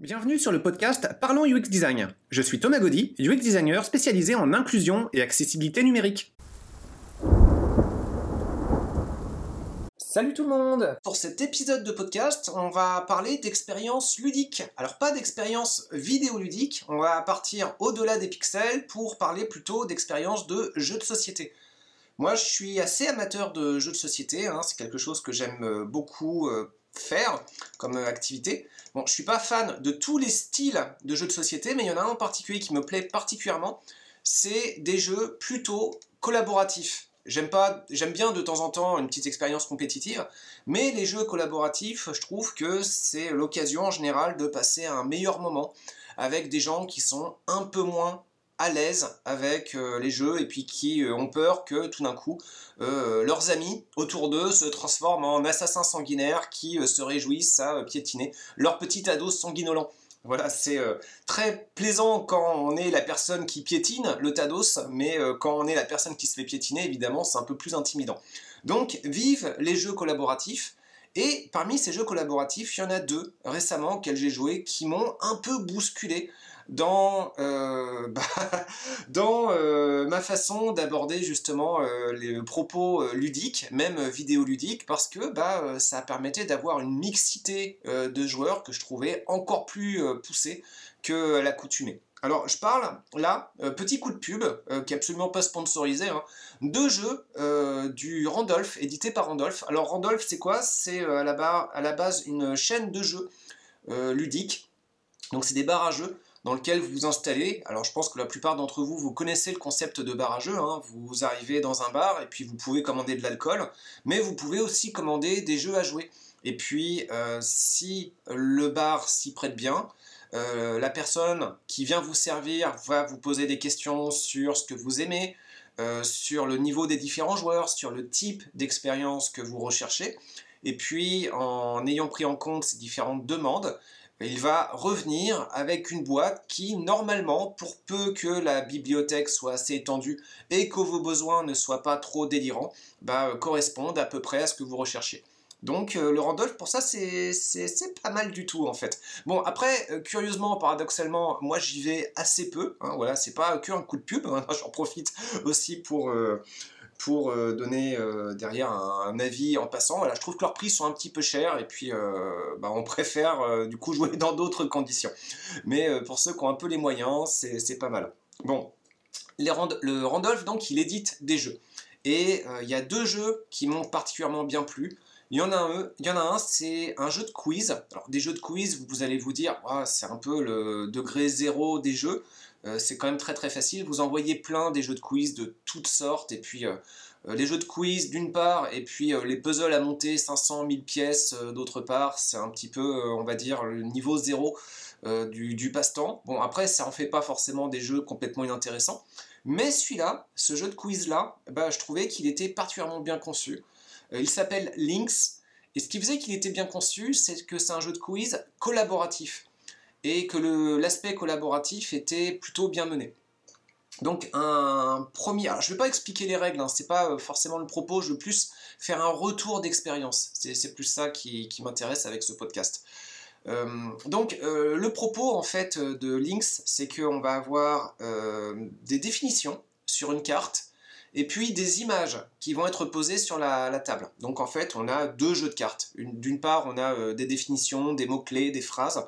Bienvenue sur le podcast Parlons UX Design. Je suis Thomas Gaudy, UX designer spécialisé en inclusion et accessibilité numérique. Salut tout le monde Pour cet épisode de podcast, on va parler d'expérience ludique. Alors pas d'expérience vidéoludique, on va partir au-delà des pixels pour parler plutôt d'expérience de jeux de société. Moi je suis assez amateur de jeux de société, hein. c'est quelque chose que j'aime beaucoup euh, faire comme activité. Bon, je suis pas fan de tous les styles de jeux de société, mais il y en a un en particulier qui me plaît particulièrement, c'est des jeux plutôt collaboratifs. J'aime pas, j'aime bien de temps en temps une petite expérience compétitive, mais les jeux collaboratifs, je trouve que c'est l'occasion en général de passer un meilleur moment avec des gens qui sont un peu moins à l'aise avec euh, les jeux et puis qui euh, ont peur que tout d'un coup euh, leurs amis autour d'eux se transforment en assassins sanguinaires qui se réjouissent à piétiner leur petit ado sanguinolent. Voilà, c'est très plaisant quand on est la personne qui piétine le Tados, mais quand on est la personne qui se fait piétiner, évidemment, c'est un peu plus intimidant. Donc, vive les jeux collaboratifs. Et parmi ces jeux collaboratifs, il y en a deux récemment auxquels j'ai joué qui m'ont un peu bousculé dans, euh, bah, euh, ma façon d'aborder justement euh, les propos ludiques, même vidéoludiques, parce que bah, ça permettait d'avoir une mixité de joueurs que je trouvais encore plus poussée que l'accoutumée. Alors, je parle là, petit coup de pub, qui est absolument pas sponsorisé, hein, de jeux du Randolph, édité par Randolph. Alors, Randolph, c'est quoi? C'est à, la base une chaîne de jeux ludiques. Donc, c'est des barres à jeux dans lequel vous vous installez. Alors je pense que la plupart d'entre vous, vous connaissez le concept de bar à jeu. Hein. Vous arrivez dans un bar et puis vous pouvez commander de l'alcool, mais vous pouvez aussi commander des jeux à jouer. Et puis euh, si le bar s'y prête bien, euh, la personne qui vient vous servir va vous poser des questions sur ce que vous aimez, euh, sur le niveau des différents joueurs, sur le type d'expérience que vous recherchez. Et puis en ayant pris en compte ces différentes demandes, il va revenir avec une boîte qui, normalement, pour peu que la bibliothèque soit assez étendue et que vos besoins ne soient pas trop délirants, bah, correspondent à peu près à ce que vous recherchez. Donc euh, le Randolph, pour ça, c'est pas mal du tout en fait. Bon, après, euh, curieusement, paradoxalement, moi j'y vais assez peu. Hein, voilà, c'est pas que un coup de pub. Hein, J'en profite aussi pour, euh, pour euh, donner euh, derrière un, avis en passant. Voilà, je trouve que leurs prix sont un petit peu chers et puis euh, bah, on préfère du coup jouer dans d'autres conditions. Mais pour ceux qui ont un peu les moyens, c'est pas mal. Bon, le Randolph donc il édite des jeux. Et il y a deux jeux qui m'ont particulièrement bien plu. Il y en a un, il y en a un c'est un jeu de quiz. Alors, des jeux de quiz, vous allez vous dire, ah, c'est un peu le degré zéro des jeux. Euh, c'est quand même très très facile. Vous envoyez plein des jeux de quiz de toutes sortes, et puis euh, euh, les jeux de quiz d'une part, et puis les puzzles à monter 500 000 pièces d'autre part, c'est un petit peu, on va dire, le niveau zéro du, passe-temps. Bon, après, ça en fait pas forcément des jeux complètement inintéressants, mais celui-là, ce jeu de quiz-là, bah, je trouvais qu'il était particulièrement bien conçu. il s'appelle Lynx, et ce qui faisait qu'il était bien conçu, c'est que c'est un jeu de quiz collaboratif et que l'aspect collaboratif était plutôt bien mené. Donc un premier, alors, je ne vais pas expliquer les règles, hein, c'est pas euh, forcément le propos, je veux plus faire un retour d'expérience. C'est plus ça qui, m'intéresse avec ce podcast. Euh, donc euh, le propos en fait de Lynx, c'est qu'on va avoir des définitions sur une carte et puis des images qui vont être posées sur la, la table. Donc en fait on a deux jeux de cartes. D'une part on a des définitions, des mots-clés, des phrases,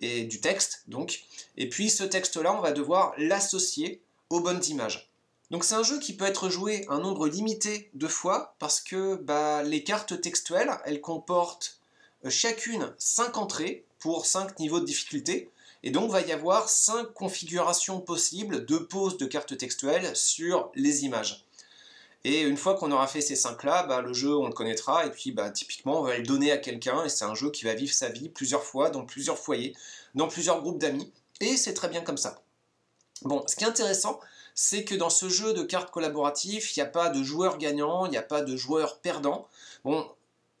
et du texte, donc. Et puis ce texte-là, on va devoir l'associer aux bonnes images. Donc c'est un jeu qui peut être joué un nombre limité de fois parce que bah, les cartes textuelles, elles comportent euh, chacune 5 entrées pour 5 niveaux de difficulté. Et donc, va y avoir 5 configurations possibles de pose de cartes textuelles sur les images. Et une fois qu'on aura fait ces cinq là, bah, le jeu on le connaîtra et puis bah, typiquement on va le donner à quelqu'un et c'est un jeu qui va vivre sa vie plusieurs fois dans plusieurs foyers, dans plusieurs groupes d'amis et c'est très bien comme ça. Bon, ce qui est intéressant, c'est que dans ce jeu de cartes collaboratives, il n'y a pas de joueur gagnant, il n'y a pas de joueur perdant. Bon,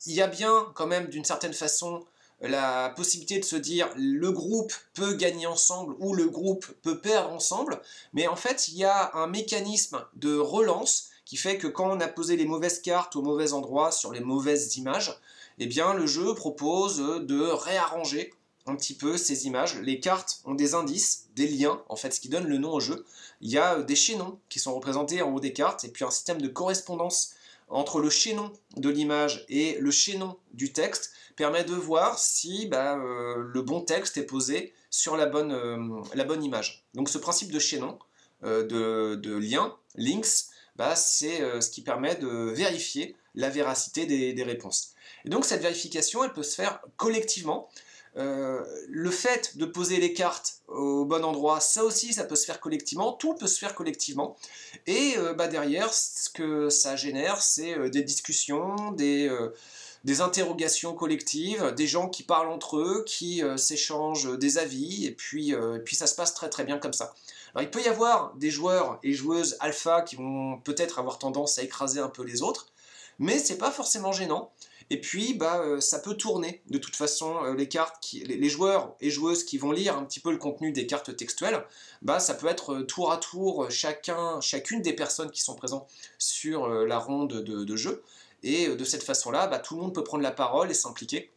il y a bien quand même d'une certaine façon la possibilité de se dire le groupe peut gagner ensemble ou le groupe peut perdre ensemble, mais en fait il y a un mécanisme de relance qui fait que quand on a posé les mauvaises cartes au mauvais endroit sur les mauvaises images, eh bien le jeu propose de réarranger un petit peu ces images. Les cartes ont des indices, des liens, en fait, ce qui donne le nom au jeu. Il y a euh, des chaînons qui sont représentés en haut des cartes, et puis un système de correspondance entre le chaînon de l'image et le chaînon du texte permet de voir si bah, euh, le bon texte est posé sur la bonne, euh, image. Donc ce principe de chaînon, de, de, lien, links, bah, c'est ce qui permet de vérifier la véracité des, réponses. Et donc cette vérification, elle peut se faire collectivement. Euh, le fait de poser les cartes au bon endroit, ça aussi, ça peut se faire collectivement, tout peut se faire collectivement. Et euh, bah, derrière, ce que ça génère, c'est euh, des discussions, des, interrogations collectives, des gens qui parlent entre eux, qui s'échangent des avis, et puis, puis ça se passe très très bien comme ça. Il peut y avoir des joueurs et joueuses alpha qui vont peut-être avoir tendance à écraser un peu les autres, mais c'est pas forcément gênant. Et puis, bah, euh, ça peut tourner. De toute façon, euh, les cartes, les, joueurs et joueuses qui vont lire un petit peu le contenu des cartes textuelles, bah, ça peut être euh, tour à tour chacun, chacune des personnes qui sont présentes sur la ronde de, jeu. Et de cette façon-là, bah, tout le monde peut prendre la parole et s'impliquer.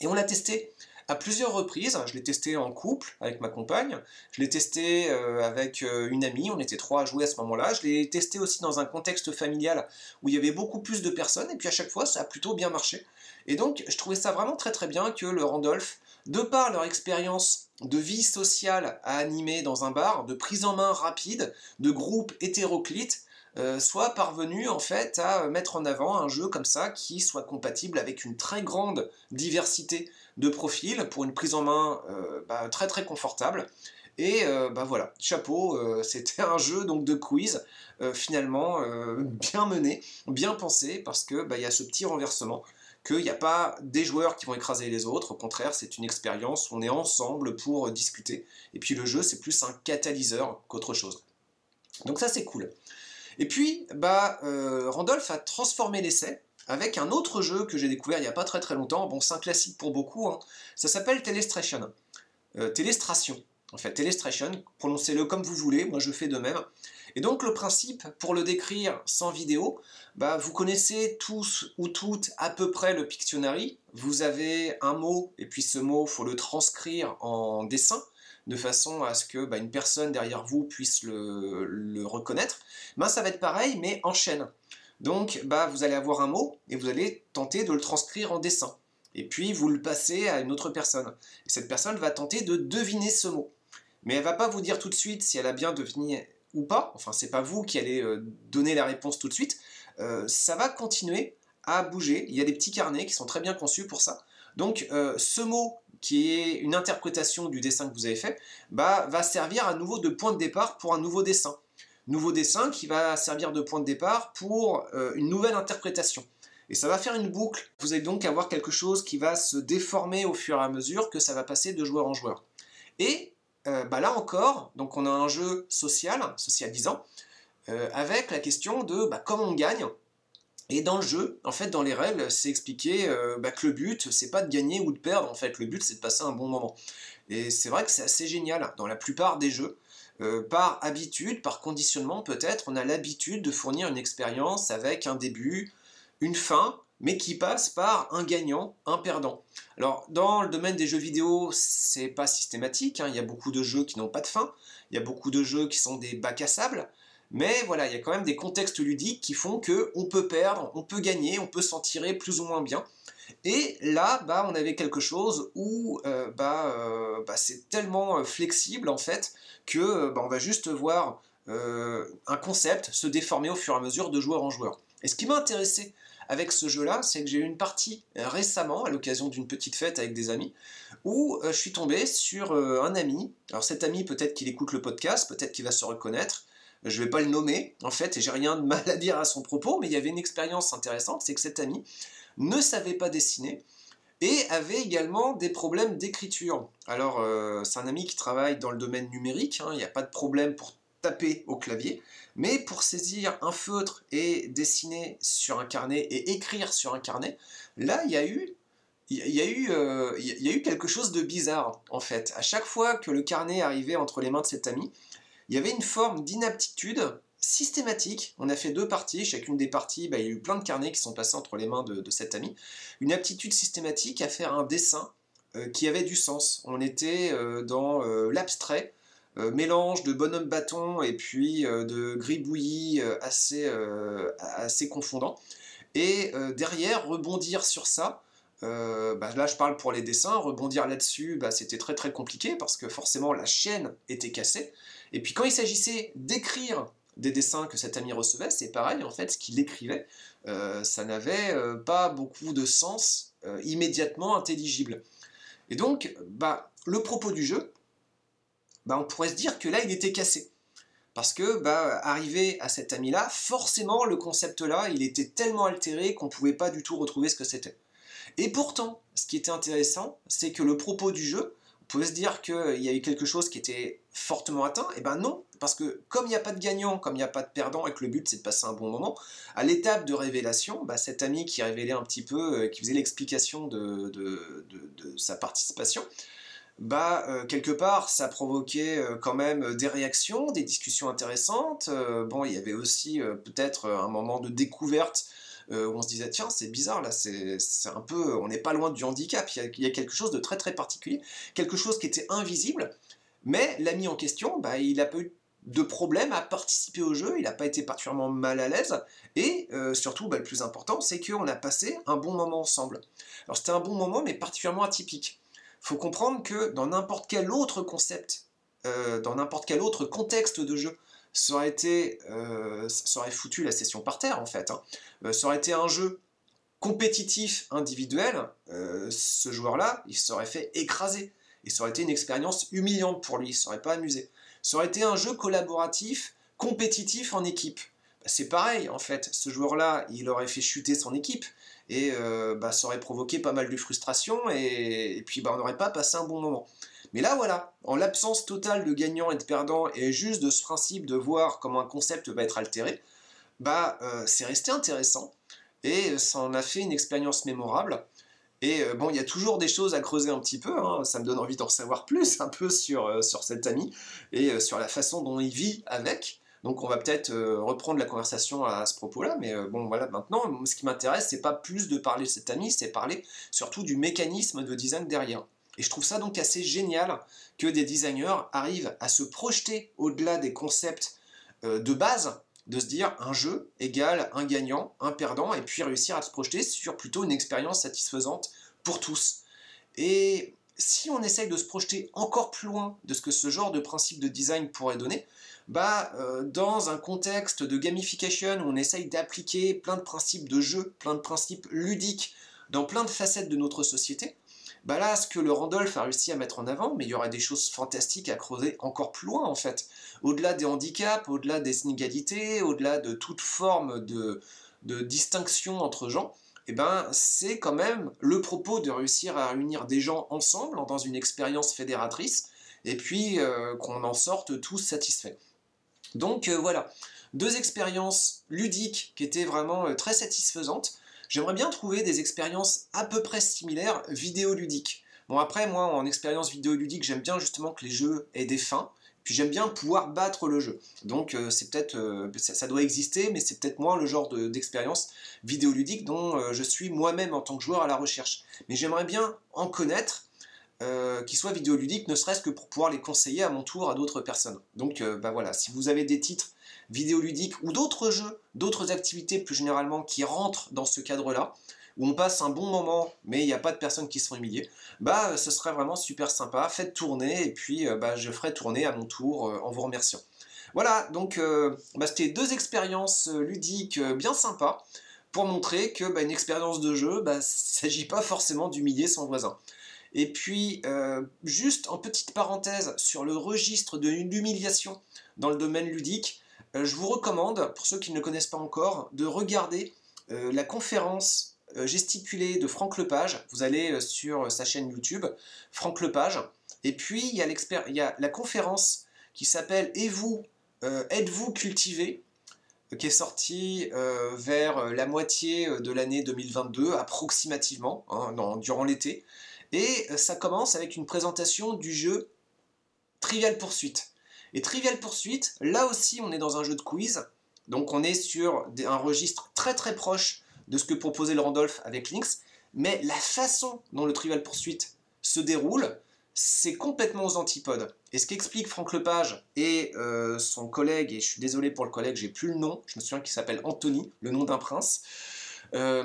Et on l'a testé à plusieurs reprises. Je l'ai testé en couple avec ma compagne, je l'ai testé euh, avec euh, une amie, on était trois à jouer à ce moment-là. Je l'ai testé aussi dans un contexte familial où il y avait beaucoup plus de personnes, et puis à chaque fois ça a plutôt bien marché. Et donc je trouvais ça vraiment très très bien que le Randolph, de par leur expérience de vie sociale à animer dans un bar, de prise en main rapide, de groupe hétéroclite, euh, soit parvenu en fait à mettre en avant un jeu comme ça qui soit compatible avec une très grande diversité de profils pour une prise en main euh, bah, très très confortable. Et euh, bah voilà, chapeau, c'était un jeu donc de quiz finalement bien mené, bien pensé, parce que bah, il y a ce petit renversement qu'il n'y a pas des joueurs qui vont écraser les autres, au contraire c'est une expérience, on est ensemble pour discuter, et puis le jeu c'est plus un catalyseur qu'autre chose. Donc ça c'est cool. Et puis, bah, euh, Randolph a transformé l'essai avec un autre jeu que j'ai découvert il n'y a pas très très longtemps. Bon, c'est un classique pour beaucoup. Hein. Ça s'appelle Telestration. Euh, Telestration. En fait, Telestration, prononcez-le comme vous voulez, moi je fais de même. Et donc le principe, pour le décrire sans vidéo, bah, vous connaissez tous ou toutes à peu près le Pictionary. Vous avez un mot, et puis ce mot, faut le transcrire en dessin de façon à ce que bah, une personne derrière vous puisse le, reconnaître, ben, ça va être pareil, mais en chaîne. Donc, bah, vous allez avoir un mot et vous allez tenter de le transcrire en dessin. Et puis, vous le passez à une autre personne. Et cette personne va tenter de deviner ce mot. Mais elle va pas vous dire tout de suite si elle a bien deviné ou pas. Enfin, c'est pas vous qui allez euh, donner la réponse tout de suite. Euh, ça va continuer à bouger. Il y a des petits carnets qui sont très bien conçus pour ça. Donc, euh, ce mot qui est une interprétation du dessin que vous avez fait, bah, va servir à nouveau de point de départ pour un nouveau dessin. Nouveau dessin qui va servir de point de départ pour euh, une nouvelle interprétation. Et ça va faire une boucle. Vous allez donc avoir quelque chose qui va se déformer au fur et à mesure que ça va passer de joueur en joueur. Et euh, bah là encore, donc on a un jeu social, socialisant, euh, avec la question de bah, comment on gagne, et dans le jeu, en fait, dans les règles, c'est expliqué euh, bah, que le but, c'est pas de gagner ou de perdre, en fait, le but, c'est de passer un bon moment. Et c'est vrai que c'est assez génial dans la plupart des jeux. Euh, par habitude, par conditionnement peut-être, on a l'habitude de fournir une expérience avec un début, une fin, mais qui passe par un gagnant, un perdant. Alors, dans le domaine des jeux vidéo, c'est pas systématique, hein. il y a beaucoup de jeux qui n'ont pas de fin, il y a beaucoup de jeux qui sont des bacs à sable, mais voilà, il y a quand même des contextes ludiques qui font que on peut perdre, on peut gagner, on peut s'en tirer plus ou moins bien. Et là, bah, on avait quelque chose où euh, bah, euh, bah, c'est tellement euh, flexible en fait que bah, on va juste voir un concept se déformer au fur et à mesure de joueur en joueur. Et ce qui m'a intéressé avec ce jeu-là, c'est que j'ai eu une partie récemment, à l'occasion d'une petite fête avec des amis, où je suis tombé sur un ami. Alors cet ami, peut-être qu'il écoute le podcast, peut-être qu'il va se reconnaître je ne vais pas le nommer, en fait, et j'ai rien de mal à dire à son propos, mais il y avait une expérience intéressante, c'est que cet ami ne savait pas dessiner et avait également des problèmes d'écriture. Alors, euh, c'est un ami qui travaille dans le domaine numérique, hein, il n'y a pas de problème pour taper au clavier, mais pour saisir un feutre et dessiner sur un carnet et écrire sur un carnet, là, il y a eu quelque chose de bizarre en fait. À chaque fois que le carnet arrivait entre les mains de cet ami, il y avait une forme d'inaptitude systématique. On a fait deux parties. Chacune des parties, bah, il y a eu plein de carnets qui sont passés entre les mains de, cet ami. Une aptitude systématique à faire un dessin qui avait du sens. On était dans l'abstrait, mélange de bonhomme bâton et puis de gribouillis assez, assez confondant. Et derrière, rebondir sur ça, bah, là je parle pour les dessins, rebondir là-dessus, bah, c'était très très compliqué parce que forcément la chaîne était cassée. Et puis quand il s'agissait d'écrire des dessins que cet ami recevait, c'est pareil, en fait, ce qu'il écrivait, euh, ça n'avait euh, pas beaucoup de sens euh, immédiatement intelligible. Et donc, bah, le propos du jeu, on pourrait se dire que là, il était cassé. Parce que, arrivé à cet ami-là, forcément, le concept-là, il était tellement altéré qu'on ne pouvait pas du tout retrouver ce que c'était. Et pourtant, ce qui était intéressant, c'est que le propos du jeu, pouvait se dire qu'il y a eu quelque chose qui était fortement atteint, et eh ben non, parce que comme il n'y a pas de gagnant, comme il n'y a pas de perdant, et que le but c'est de passer un bon moment, à l'étape de révélation, bah, cet ami qui révélait un petit peu, euh, qui faisait l'explication de, sa participation, bah, euh, quelque part, ça provoquait euh, quand même des réactions, des discussions intéressantes. bon, il y avait aussi peut-être un moment de découverte où on se disait tiens c'est bizarre là, c'est un peu, on n'est pas loin du handicap, il y, a, quelque chose de très très particulier, quelque chose qui était invisible, mais l'ami en question, bah, il a pas eu de problème à participer au jeu, il n'a pas été particulièrement mal à l'aise, et euh, surtout bah, le plus important c'est qu'on a passé un bon moment ensemble. Alors c'était un bon moment mais particulièrement atypique. Faut comprendre que dans n'importe quel autre concept, euh, dans n'importe quel autre contexte de jeu, ça aurait, été, euh, foutu la session par terre en fait. Hein. Euh, ça aurait été un jeu compétitif individuel, euh, ce joueur-là, il serait fait écraser. Et ça aurait été une expérience humiliante pour lui, il ne serait pas amusé. Ça aurait été un jeu collaboratif, compétitif en équipe. Bah, c'est pareil, en fait, ce joueur-là, il aurait fait chuter son équipe, et bah, ça aurait provoqué pas mal de frustration, et, puis bah, on n'aurait pas passé un bon moment. Mais là, voilà, en l'absence totale de gagnants et de perdants, et juste de ce principe de voir comment un concept va être altéré, bah, euh, c'est resté intéressant, et ça en a fait une expérience mémorable. Et euh, bon, il y a toujours des choses à creuser un petit peu, hein. ça me donne envie d'en savoir plus un peu sur, euh, cet ami, et sur la façon dont il vit avec. Donc on va peut-être reprendre la conversation à, ce propos-là, mais bon voilà, maintenant, ce qui m'intéresse, c'est pas plus de parler de cet ami, c'est parler surtout du mécanisme de design derrière. Et je trouve ça donc assez génial que des designers arrivent à se projeter au-delà des concepts euh, de base, de se dire un jeu égale un gagnant, un perdant, et puis réussir à se projeter sur plutôt une expérience satisfaisante pour tous. Et si on essaye de se projeter encore plus loin de ce que ce genre de principe de design pourrait donner, bah, euh, dans un contexte de gamification où on essaye d'appliquer plein de principes de jeu, plein de principes ludiques dans plein de facettes de notre société, bah là, ce que le Randolph a réussi à mettre en avant, mais il y aura des choses fantastiques à creuser encore plus loin en fait. Au-delà des handicaps, au-delà des inégalités, au-delà de toute forme de, distinction entre gens, eh ben, c'est quand même le propos de réussir à réunir des gens ensemble dans une expérience fédératrice, et puis euh, qu'on en sorte tous satisfaits. Donc euh, voilà, deux expériences ludiques qui étaient vraiment euh, très satisfaisantes. J'aimerais bien trouver des expériences à peu près similaires vidéoludiques. Bon après moi en expérience vidéoludique j'aime bien justement que les jeux aient des fins, puis j'aime bien pouvoir battre le jeu. Donc euh, c'est peut-être euh, ça, doit exister, mais c'est peut-être moins le genre d'expérience vidéoludique dont euh, je suis moi-même en tant que joueur à la recherche. Mais j'aimerais bien en connaître qui soient vidéoludiques, ne serait-ce que pour pouvoir les conseiller à mon tour à d'autres personnes. Donc bah voilà, si vous avez des titres vidéoludiques ou d'autres jeux, d'autres activités plus généralement qui rentrent dans ce cadre-là, où on passe un bon moment, mais il n'y a pas de personnes qui sont humiliées, bah ce serait vraiment super sympa. Faites tourner et puis euh, bah, je ferai tourner à mon tour euh, en vous remerciant. Voilà, donc euh, bah, c'était deux expériences ludiques bien sympas pour montrer que bah, une expérience de jeu, bah, il ne s'agit pas forcément d'humilier son voisin. Et puis, juste en petite parenthèse sur le registre de l'humiliation dans le domaine ludique, euh, je vous recommande, pour ceux qui ne le connaissent pas encore, de regarder euh, la conférence euh, gesticulée de Franck Lepage. Vous allez sur sa chaîne YouTube, Franck Lepage. Et puis, il y a, y a la conférence qui s'appelle Et vous, êtes-vous cultivé qui est sortie vers la moitié de l'année 2022, approximativement, hein, durant l'été. Et ça commence avec une présentation du jeu Trivial Poursuite. Et Trivial Poursuite, là aussi on est dans un jeu de quiz, donc on est sur un registre très très proche de ce que proposait Randolph avec Lynx, mais la façon dont le Trivial Poursuite se déroule, c'est complètement aux antipodes. Et ce qu'explique Franck Lepage et euh, son collègue, et je suis désolé pour le collègue, j'ai plus le nom, je me souviens qu'il s'appelle Anthony, le nom d'un prince. Euh,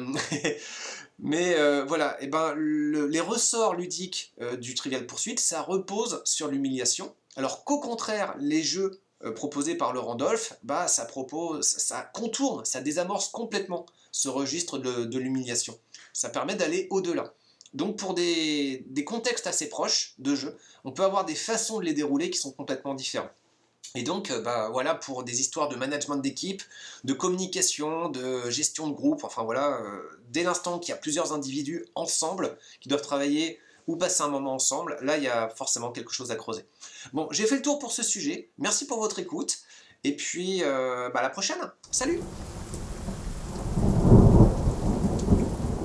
mais euh, voilà, et ben, les ressorts ludiques du Trivial Poursuite, ça repose sur l'humiliation, alors qu'au contraire, les jeux proposés par le Randolph, bah, ça, propose, ça contourne, ça désamorce complètement ce registre de l'humiliation. Ça permet d'aller au-delà. Donc pour des, contextes assez proches de jeu, on peut avoir des façons de les dérouler qui sont complètement différentes. Et donc, euh, bah, voilà, pour des histoires de management d'équipe, de communication, de gestion de groupe, enfin voilà, euh, dès l'instant qu'il y a plusieurs individus ensemble qui doivent travailler ou passer un moment ensemble, là, il y a forcément quelque chose à creuser. Bon, j'ai fait le tour pour ce sujet. Merci pour votre écoute. Et puis, euh, bah, à la prochaine. Salut